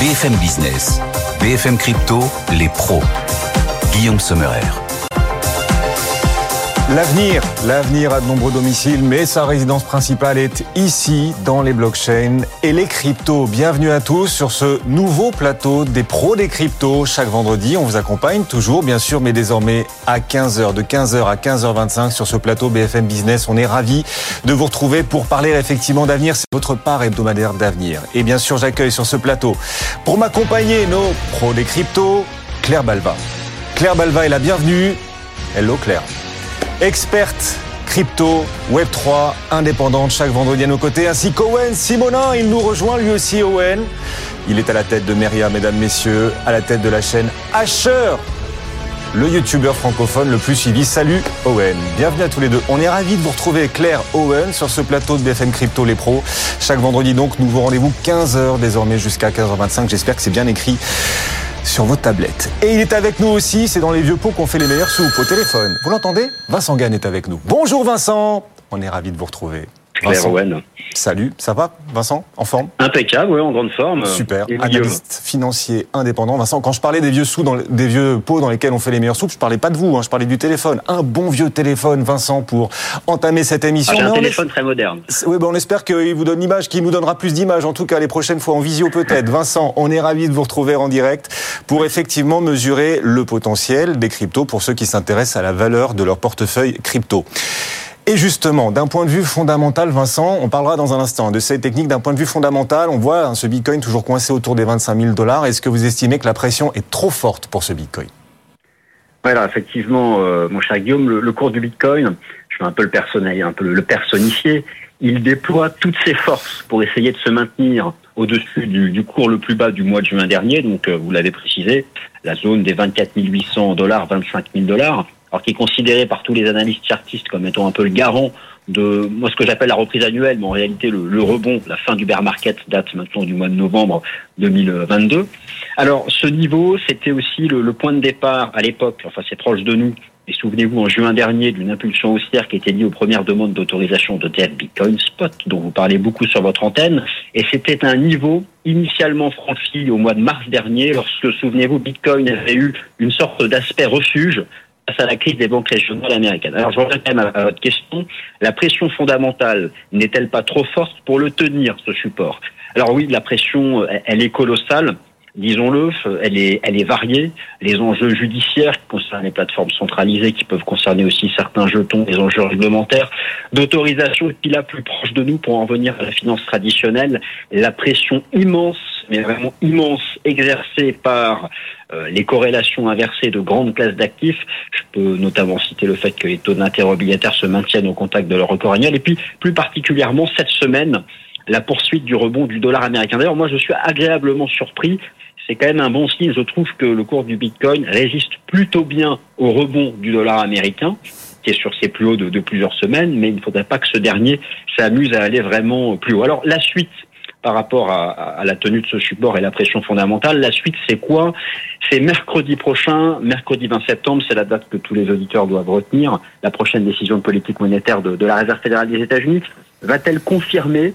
BFM Business, BFM Crypto, les pros. Guillaume Sommerer. L'avenir, l'avenir a de nombreux domiciles, mais sa résidence principale est ici, dans les blockchains et les cryptos. Bienvenue à tous sur ce nouveau plateau des pros des cryptos. Chaque vendredi, on vous accompagne toujours, bien sûr, mais désormais à 15h, de 15h à 15h25 sur ce plateau BFM Business. On est ravis de vous retrouver pour parler effectivement d'avenir. C'est votre part hebdomadaire d'avenir. Et bien sûr, j'accueille sur ce plateau, pour m'accompagner, nos pros des cryptos, Claire Balva. Claire Balva est la bienvenue. Hello Claire experte crypto, Web3, indépendante chaque vendredi à nos côtés, ainsi qu'Owen Simonin. Il nous rejoint lui aussi, Owen. Il est à la tête de Meria, mesdames, messieurs, à la tête de la chaîne Asher, le youtubeur francophone le plus suivi. Salut Owen, bienvenue à tous les deux. On est ravis de vous retrouver Claire Owen sur ce plateau de BFM Crypto Les Pros. Chaque vendredi donc, nouveau rendez-vous 15h désormais jusqu'à 15h25. J'espère que c'est bien écrit sur vos tablettes. Et il est avec nous aussi, c'est dans les vieux pots qu'on fait les meilleurs soupes au téléphone. Vous l'entendez? Vincent Gann est avec nous. Bonjour Vincent, on est ravi de vous retrouver. Vincent. Salut, ça va Vincent En forme? Impeccable, oui, en grande forme. Super, analyste financier indépendant. Vincent, quand je parlais des vieux sous, dans, des vieux pots dans lesquels on fait les meilleures soupes, je parlais pas de vous, hein, je parlais du téléphone. Un bon vieux téléphone, Vincent, pour entamer cette émission. Ah, un téléphone très moderne. Oui, ben on espère qu'il vous donne l'image, qu'il nous donnera plus d'images, en tout cas les prochaines fois en visio peut-être. Vincent, on est ravi de vous retrouver en direct pour effectivement mesurer le potentiel des cryptos pour ceux qui s'intéressent à la valeur de leur portefeuille crypto. Et justement, d'un point de vue fondamental, Vincent, on parlera dans un instant de ces techniques. D'un point de vue fondamental, on voit hein, ce Bitcoin toujours coincé autour des 25 000 dollars. Est-ce que vous estimez que la pression est trop forte pour ce Bitcoin? Voilà, effectivement, euh, mon cher Guillaume, le, cours du Bitcoin, je vais un peu le personnel, un peu le, personnifier. Il déploie toutes ses forces pour essayer de se maintenir au-dessus du, cours le plus bas du mois de juin dernier. Donc, euh, vous l'avez précisé, la zone des 24 800 dollars, 25 000 dollars alors qui est considéré par tous les analystes chartistes comme étant un peu le garant de moi ce que j'appelle la reprise annuelle, mais en réalité le, rebond, la fin du bear market date maintenant du mois de novembre 2022. Alors ce niveau, c'était aussi le, point de départ à l'époque, enfin c'est proche de nous, et souvenez-vous en juin dernier d'une impulsion haussière qui était liée aux premières demandes d'autorisation de TF Bitcoin Spot, dont vous parlez beaucoup sur votre antenne, et c'était un niveau initialement franchi au mois de mars dernier, lorsque, souvenez-vous, Bitcoin avait eu une sorte d'aspect refuge face à la crise des banques régionales américaines. Alors je reviens même à, votre question. La pression fondamentale n'est-elle pas trop forte pour le tenir, ce support? Alors oui, la pression, elle est colossale disons-le, elle est, elle est variée. Les enjeux judiciaires qui concernent les plateformes centralisées, qui peuvent concerner aussi certains jetons, les enjeux réglementaires, d'autorisation, et puis là, plus proche de nous, pour en venir à la finance traditionnelle, la pression immense, mais vraiment immense, exercée par les corrélations inversées de grandes classes d'actifs. Je peux notamment citer le fait que les taux d'intérêt obligataires se maintiennent au contact de leur record annuel. Et puis, plus particulièrement, cette semaine, la poursuite du rebond du dollar américain. D'ailleurs, moi, je suis agréablement surpris. C'est quand même un bon signe. Je trouve que le cours du Bitcoin résiste plutôt bien au rebond du dollar américain qui est sur ses plus hauts de plusieurs semaines, mais il ne faudrait pas que ce dernier s'amuse à aller vraiment plus haut. Alors la suite, par rapport à, la tenue de ce support et la pression fondamentale. La suite, c'est quoi? C'est mercredi prochain, mercredi 20 septembre, c'est la date que tous les auditeurs doivent retenir, la prochaine décision de politique monétaire de, la Réserve fédérale des États-Unis. Va-t-elle confirmer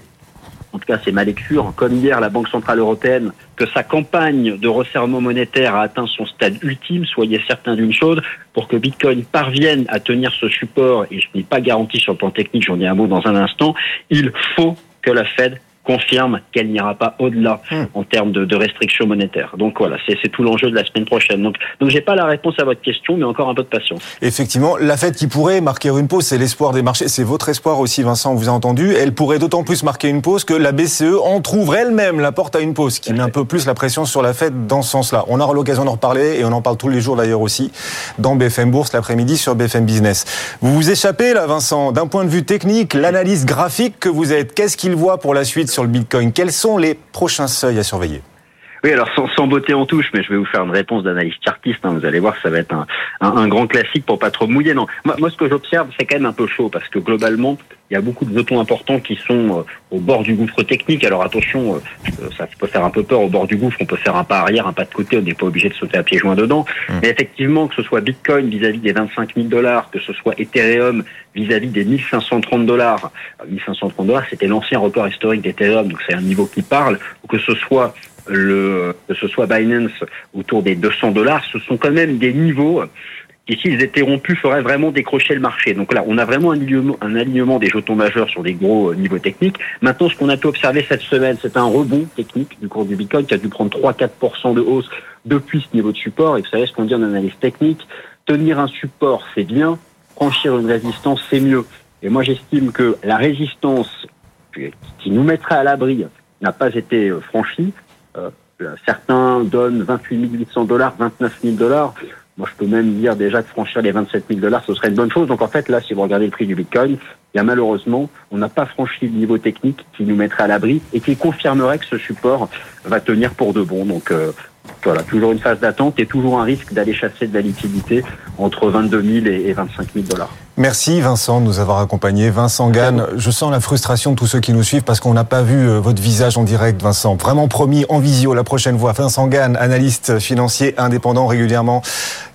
en tout cas c'est ma lecture, comme hier la Banque Centrale Européenne, que sa campagne de resserrement monétaire a atteint son stade ultime, soyez certains d'une chose, pour que Bitcoin parvienne à tenir ce support, et je n'ai pas garanti sur le plan technique, j'en ai un mot dans un instant, il faut que la Fed confirme qu'elle n'ira pas au-delà hmm. en termes de, restrictions monétaires. Donc voilà, c'est tout l'enjeu de la semaine prochaine. Donc, donc j'ai pas la réponse à votre question, mais encore un peu de patience. Effectivement, la fête qui pourrait marquer une pause, c'est l'espoir des marchés. C'est votre espoir aussi, Vincent, on vous a entendu. Elle pourrait d'autant plus marquer une pause que la BCE en trouve elle-même la porte à une pause, qui met un peu plus la pression sur la fête dans ce sens-là. On aura l'occasion d'en reparler et on en parle tous les jours d'ailleurs aussi dans BFM Bourse l'après-midi sur BFM Business. Vous vous échappez là, Vincent, d'un point de vue technique, l'analyse graphique que vous êtes, qu'est-ce qu'il voit pour la suite sur le Bitcoin. Quels sont les prochains seuils à surveiller? Oui, alors sans, sans, beauté en touche, mais je vais vous faire une réponse d'analyse chartiste. Hein, vous allez voir, ça va être un, un, grand classique pour pas trop mouiller. Non, moi, moi ce que j'observe, c'est quand même un peu chaud parce que globalement, il y a beaucoup de jetons importants qui sont euh, au bord du gouffre technique. Alors attention, euh, ça peut faire un peu peur au bord du gouffre. On peut faire un pas arrière, un pas de côté. On n'est pas obligé de sauter à pieds joints dedans. Mmh. Mais effectivement, que ce soit Bitcoin vis-à-vis des 25 000 dollars, que ce soit Ethereum vis-à-vis des 1530 dollars. 1530 dollars, c'était l'ancien record historique d'Ethereum, donc c'est un niveau qui parle. Ou que ce soit le, que ce soit Binance autour des 200 dollars, ce sont quand même des niveaux qui, s'ils étaient rompus, feraient vraiment décrocher le marché. Donc là, on a vraiment un alignement, un alignement des jetons majeurs sur des gros euh, niveaux techniques. Maintenant, ce qu'on a pu observer cette semaine, c'est un rebond technique du cours du Bitcoin qui a dû prendre 3-4% de hausse depuis ce niveau de support. Et vous savez ce qu'on dit en analyse technique, tenir un support, c'est bien, franchir une résistance, c'est mieux. Et moi, j'estime que la résistance qui nous mettrait à l'abri n'a pas été euh, franchie. Euh, certains donnent 28 800 dollars, 29 000 dollars. Moi, je peux même dire déjà que franchir les 27 000 dollars, ce serait une bonne chose. Donc, en fait, là, si vous regardez le prix du Bitcoin, il y a malheureusement, on n'a pas franchi le niveau technique qui nous mettrait à l'abri et qui confirmerait que ce support va tenir pour de bon. Donc, euh, voilà, toujours une phase d'attente et toujours un risque d'aller chasser de la liquidité entre 22 000 et 25 000 dollars. Merci Vincent de nous avoir accompagnés. Vincent Gann, je sens la frustration de tous ceux qui nous suivent parce qu'on n'a pas vu euh, votre visage en direct, Vincent. Vraiment promis en visio la prochaine fois. Vincent Gann, analyste financier indépendant régulièrement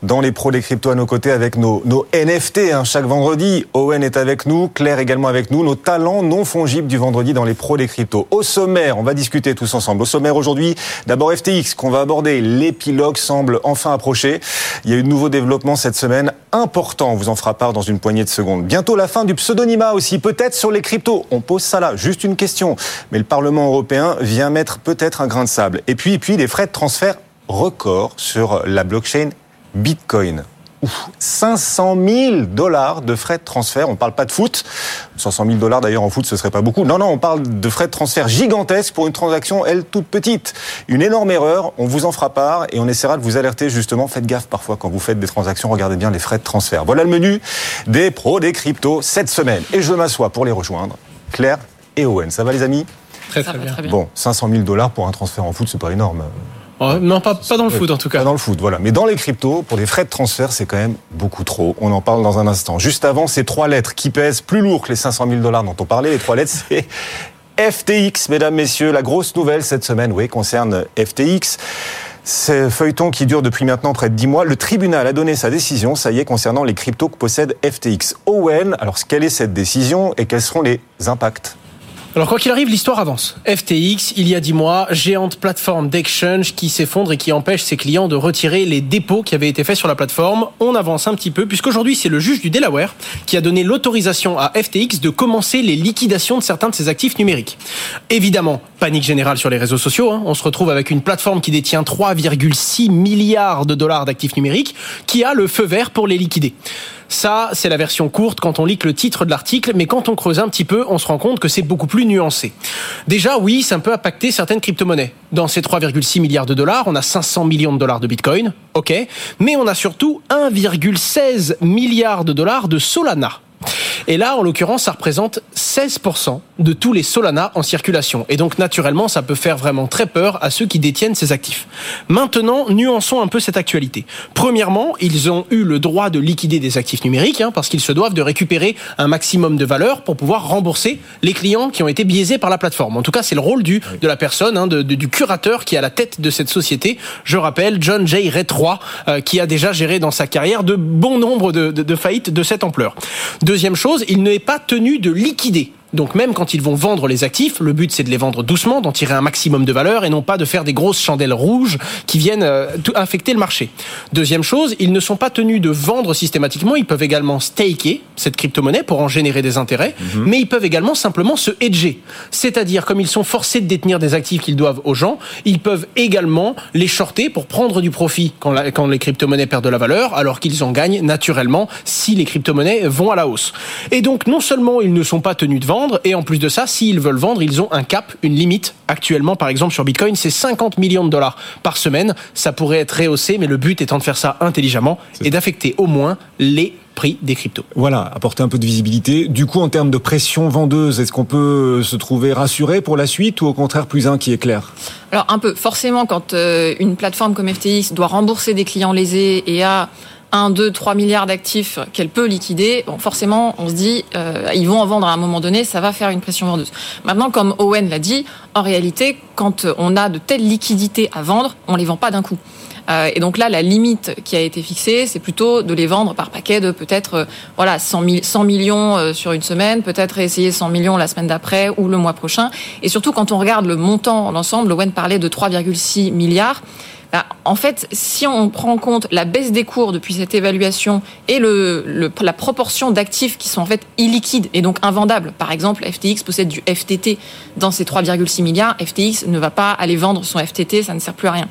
dans les pros des cryptos à nos côtés avec nos, nos NFT hein, chaque vendredi. Owen est avec nous, Claire également avec nous, nos talents non fongibles du vendredi dans les pros des cryptos. Au sommaire, on va discuter tous ensemble. Au sommaire aujourd'hui, d'abord FTX qu'on va aborder. L'épilogue semble enfin approcher. Il y a eu de nouveaux développements cette semaine importants. On vous en fera part dans une de. Bientôt la fin du pseudonymat aussi, peut-être sur les cryptos. On pose ça là, juste une question. Mais le Parlement européen vient mettre peut-être un grain de sable. Et puis, et puis les frais de transfert record sur la blockchain Bitcoin. 500 000 dollars de frais de transfert. On ne parle pas de foot. 500 000 dollars d'ailleurs en foot, ce serait pas beaucoup. Non, non, on parle de frais de transfert gigantesques pour une transaction, elle, toute petite. Une énorme erreur. On vous en fera part et on essaiera de vous alerter justement. Faites gaffe parfois quand vous faites des transactions. Regardez bien les frais de transfert. Voilà le menu des pros des cryptos cette semaine. Et je m'assois pour les rejoindre. Claire et Owen. Ça va les amis? Très, très, bien. Bon, 500 000 dollars pour un transfert en foot, c'est pas énorme. Oh, non, pas, pas dans le foot en tout cas. Pas dans le foot, voilà. Mais dans les cryptos, pour les frais de transfert, c'est quand même beaucoup trop. On en parle dans un instant. Juste avant, ces trois lettres qui pèsent plus lourd que les 500 000 dollars dont on parlait. Les trois lettres, c'est FTX, mesdames, messieurs. La grosse nouvelle cette semaine, oui, concerne FTX. C'est feuilleton qui dure depuis maintenant près de 10 mois. Le tribunal a donné sa décision, ça y est, concernant les cryptos que possède FTX. Owen, alors quelle est cette décision et quels seront les impacts? Alors quoi qu'il arrive, l'histoire avance. FTX, il y a dix mois, géante plateforme d'exchange qui s'effondre et qui empêche ses clients de retirer les dépôts qui avaient été faits sur la plateforme. On avance un petit peu puisqu'aujourd'hui c'est le juge du Delaware qui a donné l'autorisation à FTX de commencer les liquidations de certains de ses actifs numériques. Évidemment, panique générale sur les réseaux sociaux. Hein. On se retrouve avec une plateforme qui détient 3,6 milliards de dollars d'actifs numériques qui a le feu vert pour les liquider. Ça, c'est la version courte quand on lit le titre de l'article, mais quand on creuse un petit peu, on se rend compte que c'est beaucoup plus nuancé. Déjà, oui, ça peut impacter certaines crypto-monnaies. Dans ces 3,6 milliards de dollars, on a 500 millions de dollars de Bitcoin, ok, mais on a surtout 1,16 milliard de dollars de Solana. Et là, en l'occurrence, ça représente 16% de tous les Solana en circulation. Et donc, naturellement, ça peut faire vraiment très peur à ceux qui détiennent ces actifs. Maintenant, nuançons un peu cette actualité. Premièrement, ils ont eu le droit de liquider des actifs numériques, hein, parce qu'ils se doivent de récupérer un maximum de valeur pour pouvoir rembourser les clients qui ont été biaisés par la plateforme. En tout cas, c'est le rôle du, de la personne, hein, de, du curateur qui est à la tête de cette société. Je rappelle, John J. Ray 3, euh, qui a déjà géré dans sa carrière de bon nombre de, de, de faillites de cette ampleur. Deuxième chose, il n'est pas tenu de liquider donc même quand ils vont vendre les actifs, le but c'est de les vendre doucement, d'en tirer un maximum de valeur et non pas de faire des grosses chandelles rouges qui viennent euh, infecter le marché. Deuxième chose, ils ne sont pas tenus de vendre systématiquement, ils peuvent également staker cette crypto-monnaie pour en générer des intérêts, mhm. mais ils peuvent également simplement se hedger. C'est-à-dire comme ils sont forcés de détenir des actifs qu'ils doivent aux gens, ils peuvent également les shorter pour prendre du profit quand, quand les crypto-monnaies perdent de la valeur alors qu'ils en gagnent naturellement si les crypto-monnaies vont à la hausse. Et donc non seulement ils ne sont pas tenus de vendre, et en plus de ça, s'ils veulent vendre, ils ont un cap, une limite. Actuellement, par exemple, sur Bitcoin, c'est 50 millions de dollars par semaine. Ça pourrait être rehaussé, mais le but étant de faire ça intelligemment et d'affecter au moins les prix des cryptos. Voilà, apporter un peu de visibilité. Du coup, en termes de pression vendeuse, est-ce qu'on peut se trouver rassuré pour la suite ou au contraire plus inquiet, clair? Alors un peu. Forcément, quand euh, une plateforme comme FTX doit rembourser des clients lésés et a 1, 2, 3 milliards d'actifs qu'elle peut liquider, bon, forcément, on se dit, euh, ils vont en vendre à un moment donné, ça va faire une pression vendeuse. Maintenant, comme Owen l'a dit, en réalité, quand on a de telles liquidités à vendre, on les vend pas d'un coup. Euh, et donc là, la limite qui a été fixée, c'est plutôt de les vendre par paquet de peut-être euh, voilà 100, 100 millions euh, sur une semaine, peut-être essayer 100 millions la semaine d'après ou le mois prochain. Et surtout, quand on regarde le montant, l'ensemble, Owen parlait de 3,6 milliards. Bah, en fait, si on prend en compte la baisse des cours depuis cette évaluation et le, la proportion d'actifs qui sont en fait illiquides et donc invendables, par exemple, FTX possède du FTT dans ces 3,6 milliards, FTX ne va pas aller vendre son FTT, ça ne sert plus à rien.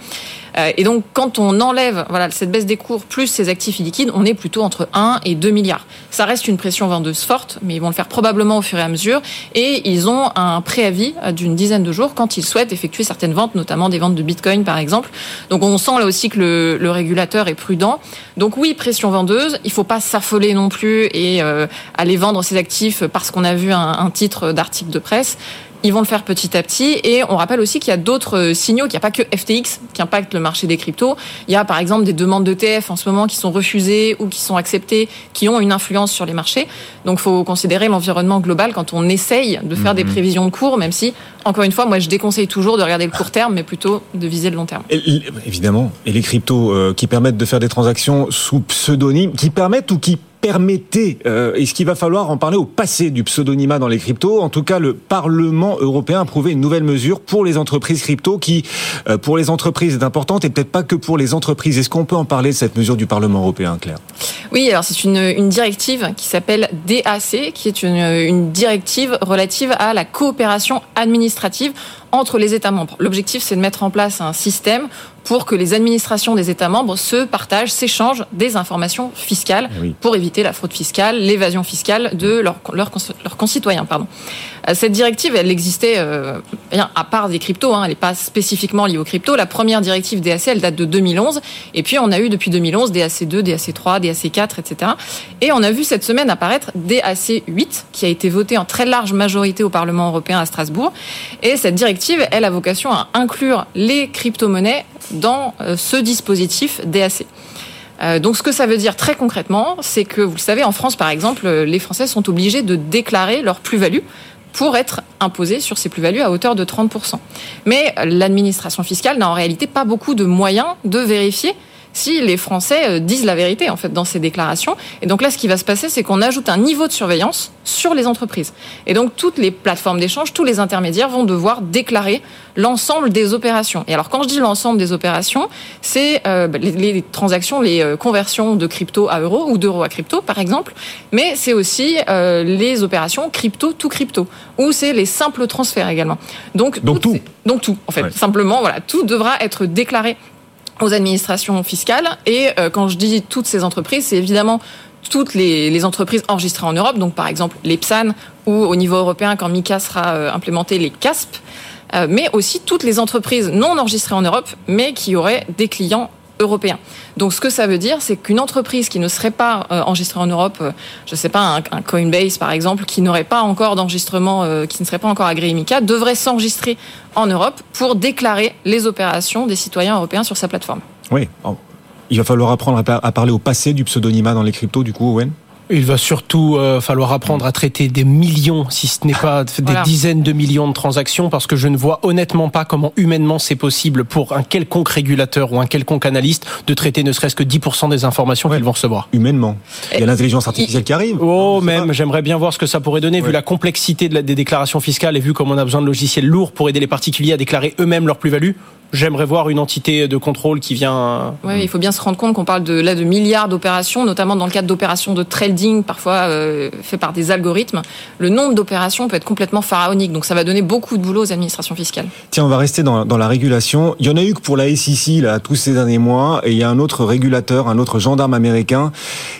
Euh, et donc, quand on enlève voilà, cette baisse des cours plus ces actifs illiquides, on est plutôt entre 1 et 2 milliards. Ça reste une pression vendeuse forte, mais ils vont le faire probablement au fur et à mesure. Et ils ont un préavis d'une dizaine de jours quand ils souhaitent effectuer certaines ventes, notamment des ventes de Bitcoin, par exemple. Donc, on sent là aussi que le, le régulateur est prudent. Donc, oui, pression vendeuse. Il faut pas s'affoler non plus et euh, aller vendre ses actifs parce qu'on a vu un, un titre d'article de presse. Ils vont le faire petit à petit. Et on rappelle aussi qu'il y a d'autres euh, signaux, qu'il n'y a pas que FTX qui impacte le marché des cryptos. Il y a par exemple des demandes d'ETF en ce moment qui sont refusées ou qui sont acceptées, qui ont une influence sur les marchés. Donc il faut considérer l'environnement global quand on essaye de faire des Mhm. prévisions de cours, même si, encore une fois, moi je déconseille toujours de regarder le court terme, mais plutôt de viser le long terme. Et évidemment. Et les cryptos euh, qui permettent de faire des transactions sous pseudonyme, qui permettent ou qui permettaient, euh, est-ce qu'il va falloir en parler au passé du pseudonymat dans les cryptos? En tout cas, le Parlement européen a prouvé une nouvelle mesure pour les entreprises crypto qui, euh, pour les entreprises, est importante et peut-être pas que pour les entreprises. Est-ce qu'on peut en parler de cette mesure du Parlement européen, Claire? Oui, alors c'est une, directive qui s'appelle DAC, qui est une directive relative à la coopération administrative entre les États membres. L'objectif, c'est de mettre en place un système pour que les administrations des États membres se partagent, s'échangent des informations fiscales Oui. pour éviter la fraude fiscale, l'évasion fiscale de leurs concitoyens. Pardon. Cette directive, elle existait euh, à part des cryptos, hein, elle n'est pas spécifiquement liée aux cryptos. La première directive DAC, elle date de 2011, et puis on a eu depuis 2011 DAC2, DAC3, DAC4, etc. Et on a vu cette semaine apparaître DAC8, qui a été voté en très large majorité au Parlement européen à Strasbourg. Et cette directive, elle a vocation à inclure les crypto-monnaies dans euh, ce dispositif DAC. Euh, donc, ce que ça veut dire très concrètement, c'est que, vous le savez, en France, par exemple, les Français sont obligés de déclarer leur plus-value pour être imposés sur ces plus-values à hauteur de 30%. Mais l'administration fiscale n'a en réalité pas beaucoup de moyens de vérifier si les Français euh, disent la vérité en fait dans ces déclarations. Et donc là, ce qui va se passer, c'est qu'on ajoute un niveau de surveillance sur les entreprises. Et donc toutes les plateformes d'échange, tous les intermédiaires vont devoir déclarer l'ensemble des opérations. Et alors quand je dis l'ensemble des opérations, c'est euh, bah, les, les transactions, les euh, conversions de crypto à euro ou d'euro à crypto, par exemple. Mais c'est aussi euh, les opérations crypto to crypto, ou c'est les simples transferts également. Donc, tout. ces- donc tout, en fait. Ouais. Simplement, voilà, tout devra être déclaré aux administrations fiscales. Et euh, quand je dis toutes ces entreprises, c'est évidemment toutes les, entreprises enregistrées en Europe, donc par exemple les PSAN ou au niveau européen quand MICA sera euh, implémenté les CASP, euh, mais aussi toutes les entreprises non enregistrées en Europe, mais qui auraient des clients européens. Donc ce que ça veut dire, c'est qu'une entreprise qui ne serait pas euh, enregistrée en Europe, euh, je sais pas, un, Coinbase par exemple, qui n'aurait pas encore d'enregistrement, euh, qui ne serait pas encore agréé MICA, devrait s'enregistrer en Europe pour déclarer les opérations des citoyens européens sur sa plateforme. Oui. Il va falloir apprendre à à parler au passé du pseudonymat dans les cryptos, du coup, Owen? Il va surtout euh, falloir apprendre à traiter des millions, si ce n'est pas des Voilà. dizaines de millions de transactions, parce que je ne vois honnêtement pas comment humainement c'est possible pour un quelconque régulateur ou un quelconque analyste de traiter ne serait-ce que 10% des informations qu'ils vont recevoir. Humainement. Il y a l'intelligence artificielle qui arrive. Oh, même, j'aimerais bien voir ce que ça pourrait donner, Ouais. vu la complexité de la- des déclarations fiscales et vu comme on a besoin de logiciels lourds pour aider les particuliers à déclarer eux-mêmes leur plus-value. J'aimerais voir une entité de contrôle qui vient. Ouais, il faut bien se rendre compte qu'on parle de là de milliards d'opérations, notamment dans le cadre d'opérations de trading, parfois euh, fait par des algorithmes. Le nombre d'opérations peut être complètement pharaonique, donc ça va donner beaucoup de boulot aux administrations fiscales. Tiens, on va rester dans, dans la régulation. Il y en a eu que pour la SEC là, tous ces derniers mois, et il y a un autre régulateur, un autre gendarme américain,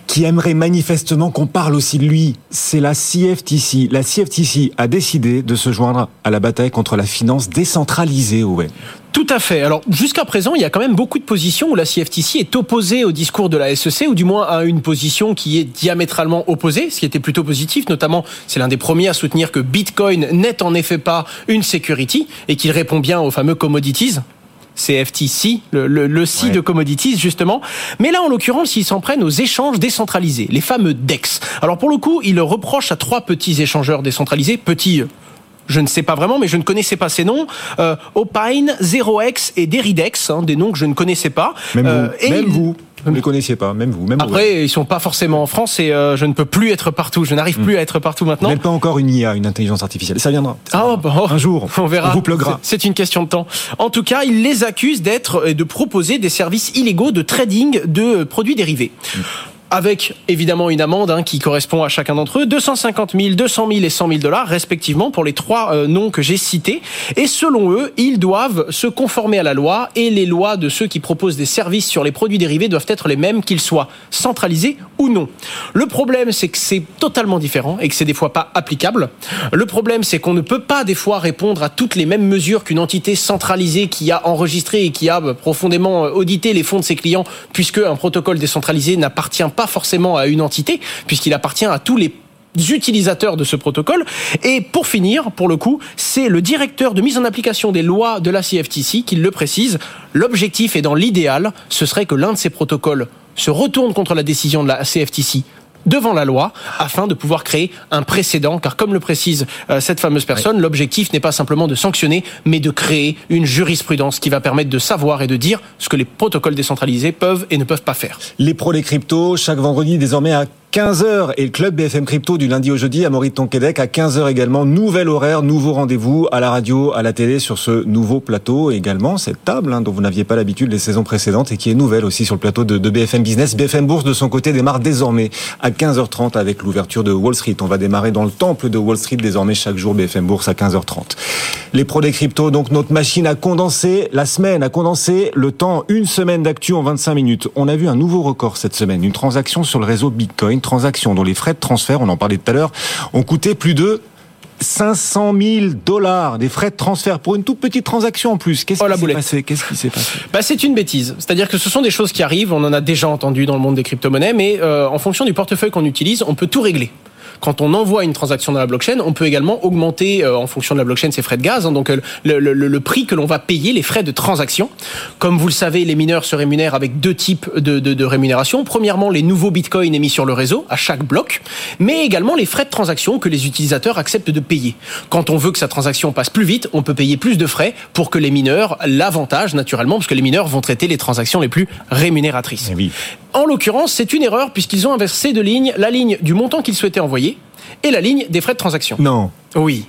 qui aimerait manifestement qu'on parle aussi de lui. C'est la CFTC. La CFTC a décidé de se joindre à la bataille contre la finance décentralisée, Owen. Tout à fait. Alors jusqu'à présent, il y a quand même beaucoup de positions où la CFTC est opposée au discours de la SEC, ou du moins à une position qui est diamétralement opposée, ce qui était plutôt positif. Notamment, c'est l'un des premiers à soutenir que Bitcoin n'est en effet pas une security et qu'il répond bien aux fameux commodities. CFTC, le, le, le C Ouais. de commodities justement. Mais là, en l'occurrence, ils s'en prennent aux échanges décentralisés, les fameux DEX. Alors pour le coup, ils le reprochent à trois petits échangeurs décentralisés, petits. Euh, Je ne sais pas vraiment, mais je ne connaissais pas ces noms. Euh, Opine, 0x et Deridex, hein, des noms que je ne connaissais pas. Même Euh, vous, et même ils- vous, vous ne les connaissiez pas, même vous, même vous. Après, ils sont pas forcément en France et euh, je ne peux plus être partout. Je n'arrive plus à être partout maintenant. Même pas encore une IA, une intelligence artificielle. Ça viendra. Ah, oh, bah, oh. Un jour, On verra. on vous. C'est une question de temps. En tout cas, il les accuse d'être et de proposer des services illégaux de trading de produits dérivés. Avec évidemment une amende hein, qui correspond à chacun d'entre eux, 250 000, 200 000 et 100 000 dollars respectivement pour les trois euh, noms que j'ai cités. Et selon eux, ils doivent se conformer à la loi et les lois de ceux qui proposent des services sur les produits dérivés doivent être les mêmes qu'ils soient centralisés ou non. Le problème, c'est que c'est totalement différent et que c'est des fois pas applicable. Le problème, c'est qu'on ne peut pas des fois répondre à toutes les mêmes mesures qu'une entité centralisée qui a enregistré et qui a euh, profondément euh, audité les fonds de ses clients, puisque un protocole décentralisé n'appartient pas forcément à une entité, puisqu'il appartient à tous les utilisateurs de ce protocole. Et pour finir, pour le coup, c'est le directeur de mise en application des lois de la CFTC qui le précise. L'objectif est dans l'idéal, ce serait que l'un de ces protocoles se retourne contre la décision de la CFTC devant la loi afin de pouvoir créer un précédent car comme le précise euh, cette fameuse personne l'objectif n'est pas simplement de sanctionner mais de créer une jurisprudence qui va permettre de savoir et de dire ce que les protocoles décentralisés peuvent et ne peuvent pas faire. Les pros des cryptos, chaque vendredi désormais à 15h et le club BFM Crypto du lundi au jeudi à Maurice Tonquédec à 15h également. Nouvel horaire, nouveau rendez-vous à la radio, à la télé sur ce nouveau plateau. Également cette table hein, dont vous n'aviez pas l'habitude les saisons précédentes et qui est nouvelle aussi sur le plateau de, de BFM Business. BFM Bourse de son côté démarre désormais à 15h30 avec l'ouverture de Wall Street. On va démarrer dans le temple de Wall Street désormais chaque jour BFM Bourse à 15h30. Les pros des cryptos, donc notre machine a condensé la semaine, a condensé le temps, une semaine d'actu en 25 minutes. On a vu un nouveau record cette semaine, une transaction sur le réseau Bitcoin, transaction dont les frais de transfert, on en parlait tout à l'heure, ont coûté plus de 500 000 dollars des frais de transfert pour une toute petite transaction en plus. Qu'est-ce Oh, qui s'est passé? Qu'est-ce qui s'est passé? Bah, c'est une bêtise. C'est-à-dire que ce sont des choses qui arrivent, on en a déjà entendu dans le monde des crypto-monnaies, mais euh, en fonction du portefeuille qu'on utilise, on peut tout régler. Quand on envoie une transaction dans la blockchain, on peut également augmenter euh, en fonction de la blockchain ses frais de gaz, hein, donc euh, le, le- le- le prix que l'on va payer, les frais de transaction. Comme vous le savez, les mineurs se rémunèrent avec deux types de, de, de rémunération. Premièrement, les nouveaux bitcoins émis sur le réseau à chaque bloc, mais également les frais de transaction que les utilisateurs acceptent de payer. Quand on veut que sa transaction passe plus vite, on peut payer plus de frais pour que les mineurs l'avantagent naturellement, parce que les mineurs vont traiter les transactions les plus rémunératrices. Eh oui. En l'occurrence, c'est une erreur puisqu'ils ont inversé de lignes la ligne du montant qu'ils souhaitaient envoyer et la ligne des frais de transaction. Non. Oui.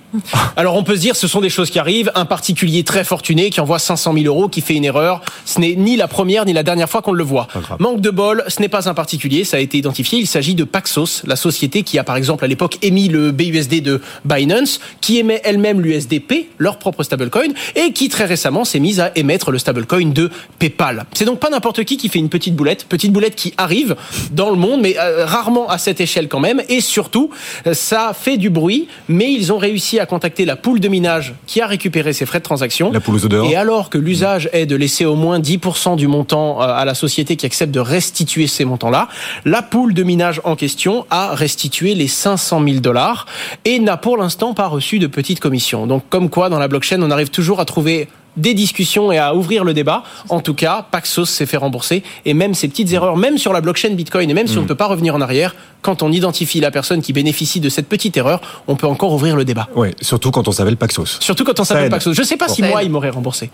Alors on peut se dire, ce sont des choses qui arrivent. Un particulier très fortuné qui envoie 500 000 euros, qui fait une erreur. Ce n'est ni la première ni la dernière fois qu'on le voit. Manque de bol, ce n'est pas un particulier, ça a été identifié. Il s'agit de Paxos, la société qui a par exemple à l'époque émis le BUSD de Binance, qui émet elle-même l'USDP, leur propre stablecoin, et qui très récemment s'est mise à émettre le stablecoin de PayPal. C'est donc pas n'importe qui qui fait une petite boulette, petite boulette qui arrive dans le monde, mais euh, rarement à cette échelle quand même. Et surtout, euh, ça fait du bruit, mais ils ont réussi à contacter la poule de minage qui a récupéré ces frais de transaction. La poule aux odeurs. Et alors que l'usage est de laisser au moins 10% du montant euh, à la société qui accepte de restituer ces montants-là, la poule de minage en question a restitué les 500 000 dollars et n'a pour l'instant pas reçu de petite commission. Donc comme quoi, dans la blockchain, on arrive toujours à trouver des discussions et à ouvrir le débat. En tout cas, Paxos s'est fait rembourser et même ces petites erreurs, même sur la blockchain Bitcoin et même si on ne peut pas revenir en arrière, quand on identifie la personne qui bénéficie de cette petite erreur, on peut encore ouvrir le débat. Ouais, surtout quand on s'appelle Paxos. Surtout quand on s'appelle. Paxos. Je sais pas si moi il m'aurait remboursé.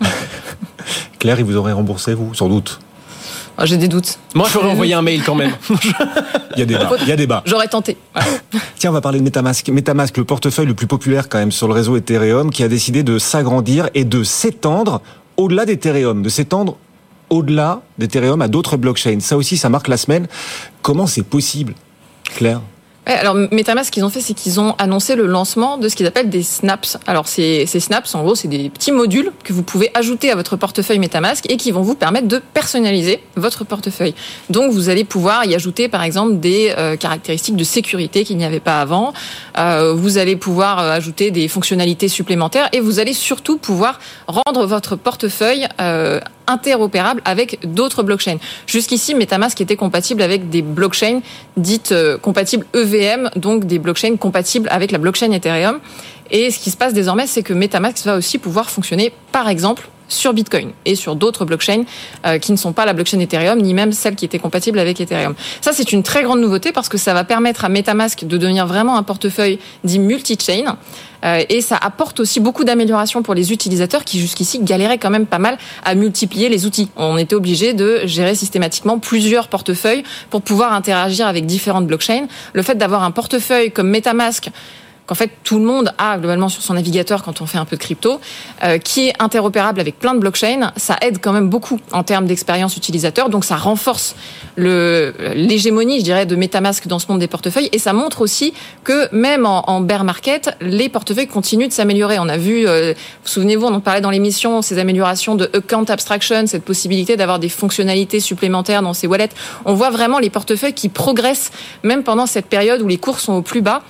Claire, il vous aurait remboursé, vous Sans doute. Ah, J'ai des doutes. Moi, j'aurais envoyé un mail quand même. Il y a débat. Il y a débat. J'aurais tenté. Tiens, on va parler de Metamask. Metamask, le portefeuille le plus populaire quand même sur le réseau Ethereum, qui a décidé de s'agrandir et de s'étendre au-delà d'Ethereum, de s'étendre au-delà d'Ethereum à d'autres blockchains. Ça aussi, ça marque la semaine. Comment c'est possible, Claire? Alors MetaMask, ce qu'ils ont fait, c'est qu'ils ont annoncé le lancement de ce qu'ils appellent des snaps. Alors ces, snaps, en gros, c'est des petits modules que vous pouvez ajouter à votre portefeuille MetaMask et qui vont vous permettre de personnaliser votre portefeuille. Donc vous allez pouvoir y ajouter, par exemple, des euh, caractéristiques de sécurité qu'il n'y avait pas avant. Euh, vous allez pouvoir euh, ajouter des fonctionnalités supplémentaires et vous allez surtout pouvoir rendre votre portefeuille interopérable avec d'autres blockchains. Jusqu'ici, MetaMask était compatible avec des blockchains dites euh, compatibles EVM, donc des blockchains compatibles avec la blockchain Ethereum. Et ce qui se passe désormais, c'est que MetaMask va aussi pouvoir fonctionner, par exemple, sur Bitcoin et sur d'autres blockchains euh, qui ne sont pas la blockchain Ethereum ni même celle qui était compatible avec Ethereum. Ça c'est une très grande nouveauté parce que ça va permettre à MetaMask de devenir vraiment un portefeuille dit multi-chain euh, et ça apporte aussi beaucoup d'améliorations pour les utilisateurs qui jusqu'ici galéraient quand même pas mal à multiplier les outils. On était obligé de gérer systématiquement plusieurs portefeuilles pour pouvoir interagir avec différentes blockchains. Le fait d'avoir un portefeuille comme MetaMask qu'en fait tout le monde a globalement sur son navigateur quand on fait un peu de crypto, euh, qui est interopérable avec plein de blockchains, ça aide quand même beaucoup en termes d'expérience utilisateur, donc ça renforce l'hégémonie, je dirais, de MetaMask dans ce monde des portefeuilles, et ça montre aussi que même en, en bear market, les portefeuilles continuent de s'améliorer. On a vu, euh, souvenez-vous, on en parlait dans l'émission, ces améliorations de account abstraction, cette possibilité d'avoir des fonctionnalités supplémentaires dans ces wallets. On voit vraiment les portefeuilles qui progressent même pendant cette période où les cours sont au plus bas.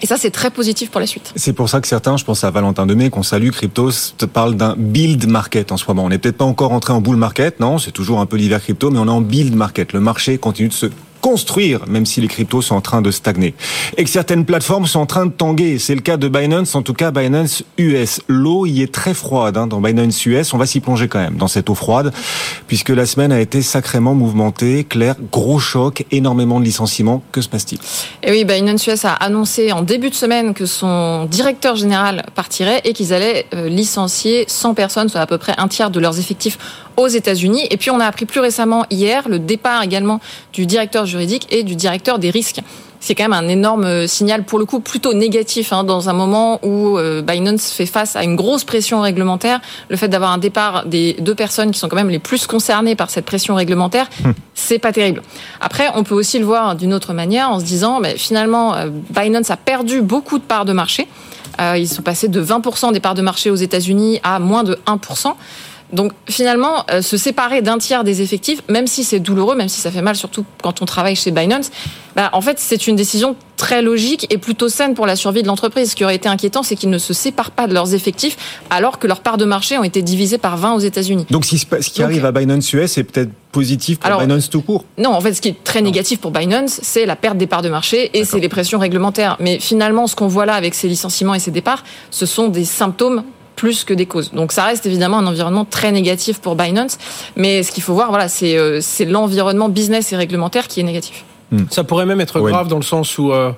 Et ça, c'est très positif pour la suite. C'est pour ça que certains, je pense à Valentin Demey, qu'on salue, Cryptos, te parle d'un build market en ce moment. On n'est peut-être pas encore entré en bull market, non, c'est toujours un peu l'hiver crypto, mais on est en build market. Le marché continue de se construire, même si les cryptos sont en train de stagner. Et que certaines plateformes sont en train de tanguer. C'est le cas de Binance, en tout cas Binance US. L'eau y est très froide hein, dans Binance US. On va s'y plonger quand même dans cette eau froide, puisque la semaine a été sacrément mouvementée. Claire, gros choc, énormément de licenciements. Que se passe-t-il? Et oui, Binance US a annoncé en début de semaine que son directeur général partirait et qu'ils allaient euh, licencier 100 personnes, soit à peu près un tiers de leurs effectifs aux États-Unis. Et puis on a appris plus récemment hier le départ également du directeur juridique et du directeur des risques. C'est quand même un énorme signal pour le coup plutôt négatif hein, dans un moment où euh, Binance fait face à une grosse pression réglementaire. Le fait d'avoir un départ des deux personnes qui sont quand même les plus concernées par cette pression réglementaire, c'est pas terrible. Après, on peut aussi le voir d'une autre manière en se disant, mais finalement, euh, Binance a perdu beaucoup de parts de marché. Euh, ils sont passés de 20% des parts de marché aux États-Unis à moins de 1%. Donc finalement, euh, se séparer d'un tiers des effectifs, même si c'est douloureux, même si ça fait mal, surtout quand on travaille chez Binance, bah, en fait c'est une décision très logique et plutôt saine pour la survie de l'entreprise. Ce qui aurait été inquiétant, c'est qu'ils ne se séparent pas de leurs effectifs alors que leurs parts de marché ont été divisées par 20 aux États-Unis. Donc ce qui arrive à Binance US c'est peut-être positif pour Alors, Binance tout court Non, en fait, ce qui est très négatif pour Binance, c'est la perte des parts de marché et c'est les pressions réglementaires. Mais finalement, ce qu'on voit là avec ces licenciements et ces départs, ce sont des symptômes plus que des causes. Donc ça reste évidemment un environnement très négatif pour Binance, mais ce qu'il faut voir, voilà, c'est euh, c'est l'environnement business et réglementaire qui est négatif. Ça pourrait même être Ouais. grave dans le sens où euh,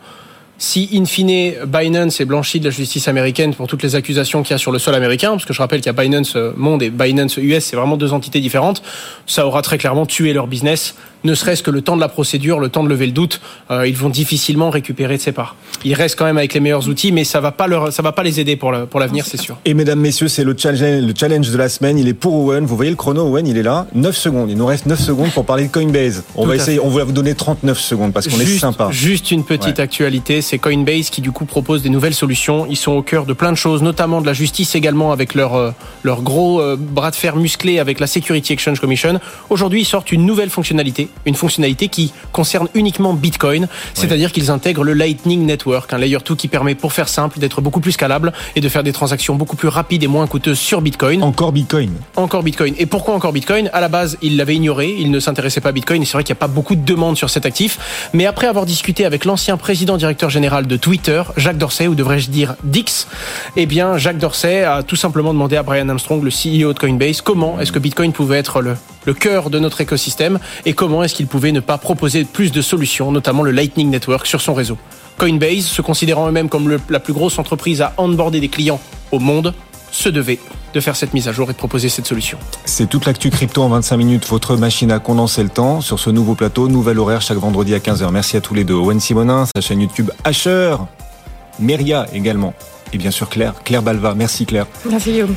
si in fine Binance est blanchi de la justice américaine pour toutes les accusations qu'il y a sur le sol américain, parce que je rappelle qu'il y a Binance euh, Monde et Binance US, c'est vraiment deux entités différentes, ça aura très clairement tué leur business, ne serait-ce que le temps de la procédure, le temps de lever le doute, euh, ils vont difficilement récupérer de ces parts. Ils restent quand même avec les meilleurs outils, mais ça va pas leur, ça va pas les aider pour pour l'avenir, c'est sûr. Et mesdames, messieurs, c'est le challenge, le challenge de la semaine. Il est pour Owen. Vous voyez le chrono, Owen, il est là. 9 secondes. Il nous reste 9 secondes pour parler de Coinbase. On Tout va essayer, on va vous donner 39 secondes parce qu'on est Juste- sympa. Juste une petite Ouais. actualité, c'est Coinbase qui du coup propose des nouvelles solutions. Ils sont au cœur de plein de choses, notamment de la justice également avec leur euh, leur gros euh, bras de fer musclé avec la Security Exchange Commission. Aujourd'hui, ils sortent une nouvelle fonctionnalité, une fonctionnalité qui concerne uniquement Bitcoin, c'est-à-dire qu'ils intègrent le Lightning Network, un layer 2 qui permet, pour faire simple, d'être beaucoup plus scalable et de faire des transactions beaucoup plus rapides et moins coûteuses sur Bitcoin. Encore Bitcoin. Encore Bitcoin. Et pourquoi encore Bitcoin? À la base, il l'avait ignoré, il ne s'intéressait pas à Bitcoin, et c'est vrai qu'il n'y a pas beaucoup de demandes sur cet actif. Mais après avoir discuté avec l'ancien président directeur général de Twitter, Jacques Dorsey, ou devrais-je dire Dix, eh bien, Jacques Dorsey a tout simplement demandé à Brian Armstrong, le CEO de Coinbase, comment est-ce que Bitcoin pouvait être le, le cœur de notre écosystème, et comment est-ce qu'il pouvait ne pas proposer plus de solutions, notamment le Lightning Network, sur son réseau. Coinbase, se considérant eux-mêmes comme le- la plus grosse entreprise à onboarder des clients au monde, se devait de faire cette mise à jour et de proposer cette solution. C'est toute l'actu crypto en 25 minutes. Votre machine à condenser le temps sur ce nouveau plateau, nouvel horaire chaque vendredi à 15h. Merci à tous les deux. Owen Simonin, sa chaîne YouTube Asher, Meria également. Et bien sûr Claire, Claire Balva. Merci Claire. Merci Guillaume.